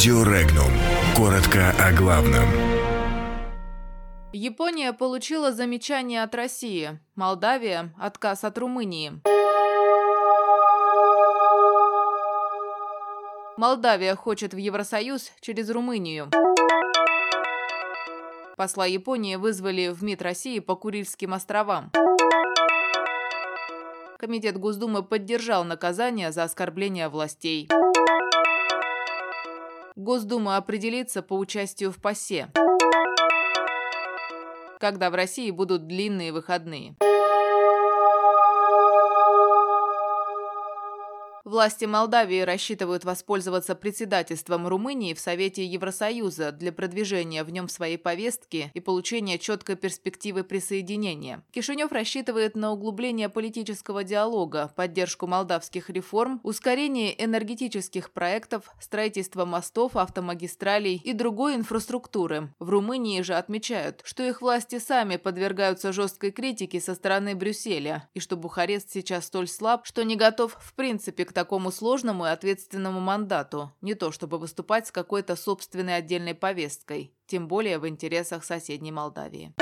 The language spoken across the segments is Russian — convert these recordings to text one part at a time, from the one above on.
Радио Регнум. Коротко о главном. Япония получила замечание от России. Молдавия – отказ от Румынии. Молдавия хочет в Евросоюз через Румынию. Посла Японии вызвали в МИД России по Курильским островам. Комитет Госдумы поддержал наказание за оскорбление властей. Госдума определится по участию в ПАСЕ. Когда в России будут длинные выходные. Власти Молдавии рассчитывают воспользоваться председательством Румынии в Совете Евросоюза для продвижения в нем своей повестки и получения четкой перспективы присоединения. Кишинев рассчитывает на углубление политического диалога, поддержку молдавских реформ, ускорение энергетических проектов, строительство мостов, автомагистралей и другой инфраструктуры. В Румынии же отмечают, что их власти сами подвергаются жесткой критике со стороны Брюсселя и что Бухарест сейчас столь слаб, что не готов в принципе к такому сложному и ответственному мандату, не то чтобы выступать с какой-то собственной отдельной повесткой, тем более в интересах соседней Молдавии.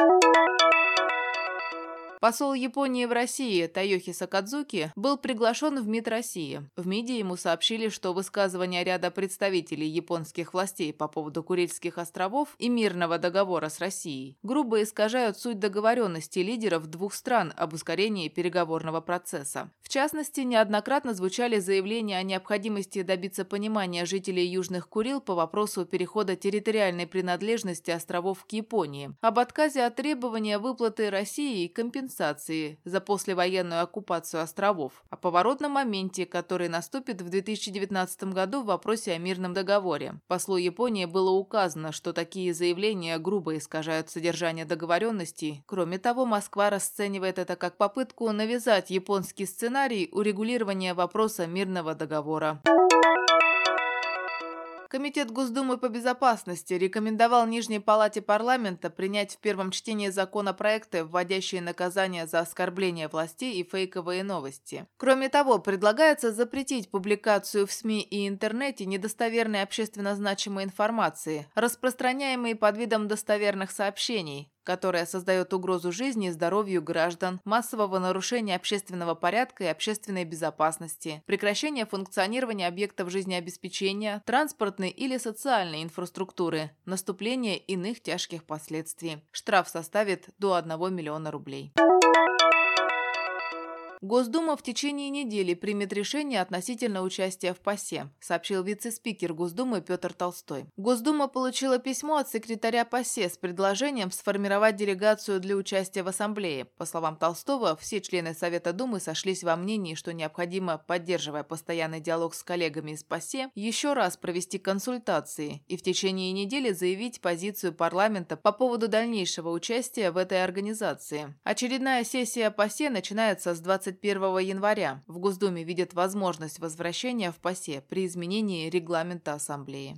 Посол Японии в России Тайохи Сакадзуки был приглашен в МИД России. В МИДе ему сообщили, что высказывания ряда представителей японских властей по поводу Курильских островов и мирного договора с Россией грубо искажают суть договоренности лидеров двух стран об ускорении переговорного процесса. В частности, неоднократно звучали заявления о необходимости добиться понимания жителей Южных Курил по вопросу перехода территориальной принадлежности островов к Японии, об отказе от требования выплаты России компенсации компенсации за послевоенную оккупацию островов, о поворотном моменте, который наступит в 2019 году в вопросе о мирном договоре. Послу Японии было указано, что такие заявления грубо искажают содержание договоренности. Кроме того, Москва расценивает это как попытку навязать японский сценарий урегулирования вопроса мирного договора. Комитет Госдумы по безопасности рекомендовал Нижней Палате парламента принять в первом чтении законопроекты, вводящие наказания за оскорбление властей и фейковые новости. Кроме того, предлагается запретить публикацию в СМИ и интернете недостоверной общественно значимой информации, распространяемой под видом достоверных сообщений, которая создает угрозу жизни и здоровью граждан, массового нарушения общественного порядка и общественной безопасности, прекращение функционирования объектов жизнеобеспечения, транспортной или социальной инфраструктуры, наступление иных тяжких последствий. Штраф составит до 1 миллиона рублей. Госдума в течение недели примет решение относительно участия в ПАСЕ, сообщил вице-спикер Госдумы Петр Толстой. Госдума получила письмо от секретаря ПАСЕ с предложением сформировать делегацию для участия в Ассамблее. По словам Толстого, все члены Совета Думы сошлись во мнении, что необходимо, поддерживая постоянный диалог с коллегами из ПАСЕ, еще раз провести консультации и в течение недели заявить позицию парламента по поводу дальнейшего участия в этой организации. Очередная сессия ПАСЕ начинается с 20 21 января в Госдуме видят возможность возвращения в ПАСЕ при изменении регламента Ассамблеи.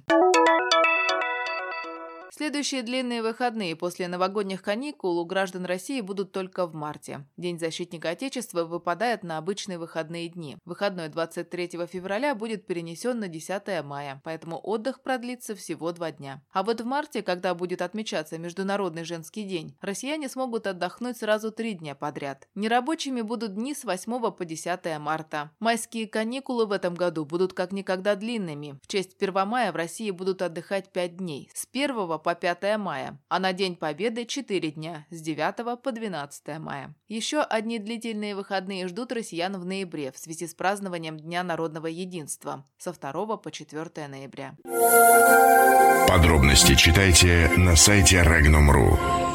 Следующие длинные выходные после новогодних каникул у граждан России будут только в марте. День защитника Отечества выпадает на обычные выходные дни. Выходной 23 февраля будет перенесен на 10 мая, поэтому отдых продлится всего два дня. А вот в марте, когда будет отмечаться Международный женский день, россияне смогут отдохнуть сразу три дня подряд. Нерабочими будут дни с 8 по 10 марта. Майские каникулы в этом году будут как никогда длинными. В честь 1 мая в России будут отдыхать 5 дней. С 1 по по 5 мая, а на День Победы 4 дня с 9 по 12 мая. Еще одни длительные выходные ждут россиян в ноябре в связи с празднованием Дня народного единства со 2 по 4 ноября. Подробности читайте на сайте Regnum.ru.